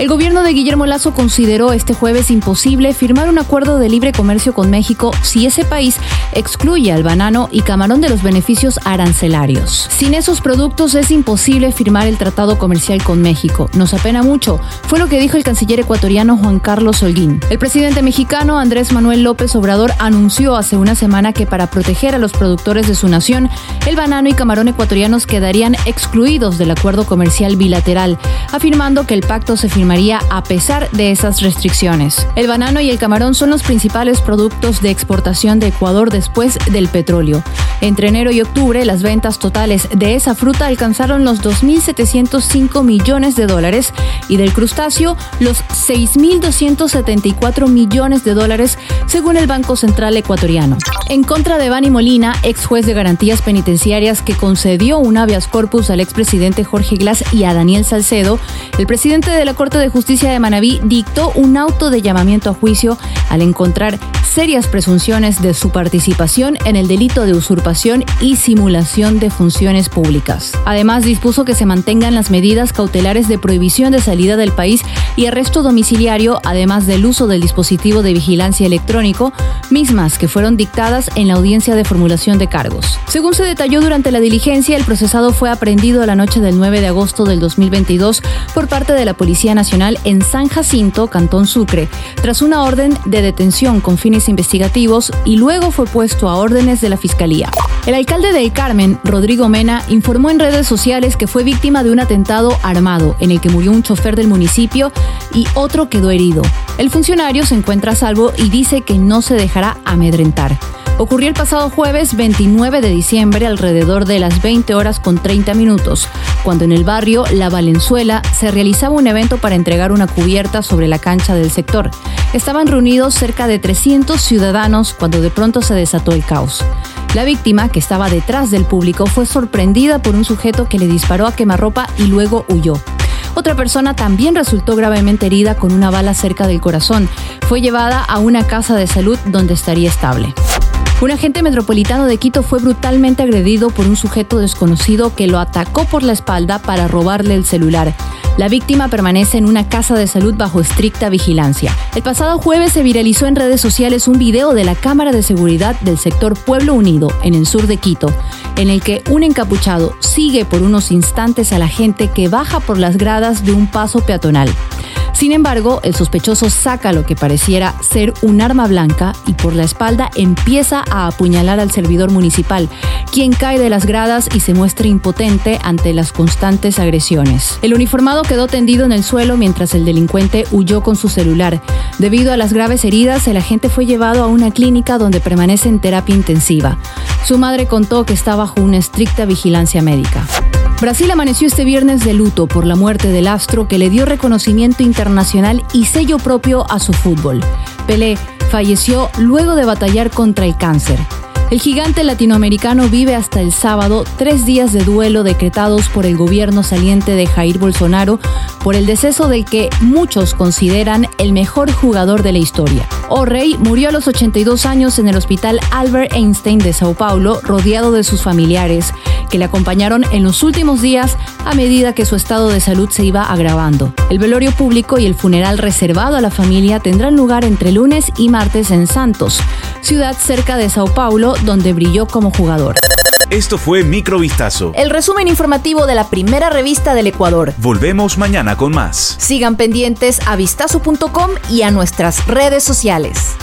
El gobierno de Guillermo Lazo consideró este jueves imposible firmar un acuerdo de libre comercio con México si ese país excluye al banano y camarón de los beneficios arancelarios. Sin esos productos es imposible firmar el tratado comercial con México. Nos apena mucho, fue lo que dijo el canciller ecuatoriano Juan Carlos Holguín. El presidente mexicano Andrés Manuel López Obrador anunció hace una semana que para proteger a los productores de su nación, el banano y camarón ecuatorianos quedarían excluidos del acuerdo comercial bilateral, afirmando que el pacto se firmó María a pesar de esas restricciones. El banano y el camarón son los principales productos de exportación de Ecuador después del petróleo. Entre enero y octubre, las ventas totales de esa fruta alcanzaron los 2.705 millones de dólares y del crustáceo los 6.274 millones de dólares, según el Banco Central Ecuatoriano. En contra de Bani Molina, ex juez de garantías penitenciarias que concedió un habeas corpus al expresidente Jorge Glass y a Daniel Salcedo, el presidente de la Corte de Justicia de Manabí dictó un auto de llamamiento a juicio al encontrar serias presunciones de su participación en el delito de usurpación y simulación de funciones públicas. Además, dispuso que se mantengan las medidas cautelares de prohibición de salida del país y arresto domiciliario, además del uso del dispositivo de vigilancia electrónico, mismas que fueron dictadas en la audiencia de formulación de cargos. Según se detalló durante la diligencia, el procesado fue aprendido la noche del 9 de agosto del 2022 por parte de la Policía Nacional en San Jacinto, Cantón Sucre, tras una orden de detención con fines investigativos y luego fue puesto a órdenes de la Fiscalía. El alcalde del Carmen, Rodrigo Mena, informó en redes sociales que fue víctima de un atentado armado en el que murió un chofer del municipio y otro quedó herido. El funcionario se encuentra a salvo y dice que no se dejará amedrentar. Ocurrió el pasado jueves 29 de diciembre alrededor de las 20 horas con 30 minutos, cuando en el barrio La Valenzuela se realizaba un evento para entregar una cubierta sobre la cancha del sector. Estaban reunidos cerca de 300 ciudadanos cuando de pronto se desató el caos. La víctima, que estaba detrás del público, fue sorprendida por un sujeto que le disparó a quemarropa y luego huyó. Otra persona también resultó gravemente herida con una bala cerca del corazón. Fue llevada a una casa de salud donde estaría estable. Un agente metropolitano de Quito fue brutalmente agredido por un sujeto desconocido que lo atacó por la espalda para robarle el celular. La víctima permanece en una casa de salud bajo estricta vigilancia. El pasado jueves se viralizó en redes sociales un video de la cámara de seguridad del sector Pueblo Unido, en el sur de Quito, en el que un encapuchado sigue por unos instantes a la gente que baja por las gradas de un paso peatonal. Sin embargo, el sospechoso saca lo que pareciera ser un arma blanca y por la espalda empieza a apuñalar al servidor municipal, quien cae de las gradas y se muestra impotente ante las constantes agresiones. El uniformado quedó tendido en el suelo mientras el delincuente huyó con su celular. Debido a las graves heridas, el agente fue llevado a una clínica donde permanece en terapia intensiva. Su madre contó que está bajo una estricta vigilancia médica. Brasil amaneció este viernes de luto por la muerte del astro que le dio reconocimiento internacional y sello propio a su fútbol. Pelé falleció luego de batallar contra el cáncer. El gigante latinoamericano vive hasta el sábado tres días de duelo decretados por el gobierno saliente de Jair Bolsonaro por el deceso del que muchos consideran el mejor jugador de la historia. O'Reilly murió a los 82 años en el hospital Albert Einstein de Sao Paulo, rodeado de sus familiares, que le acompañaron en los últimos días a medida que su estado de salud se iba agravando. El velorio público y el funeral reservado a la familia tendrán lugar entre lunes y martes en Santos, ciudad cerca de Sao Paulo, donde brilló como jugador. Esto fue Microvistazo. El resumen informativo de la primera revista del Ecuador. Volvemos mañana con más. Sigan pendientes a vistazo.com y a nuestras redes sociales.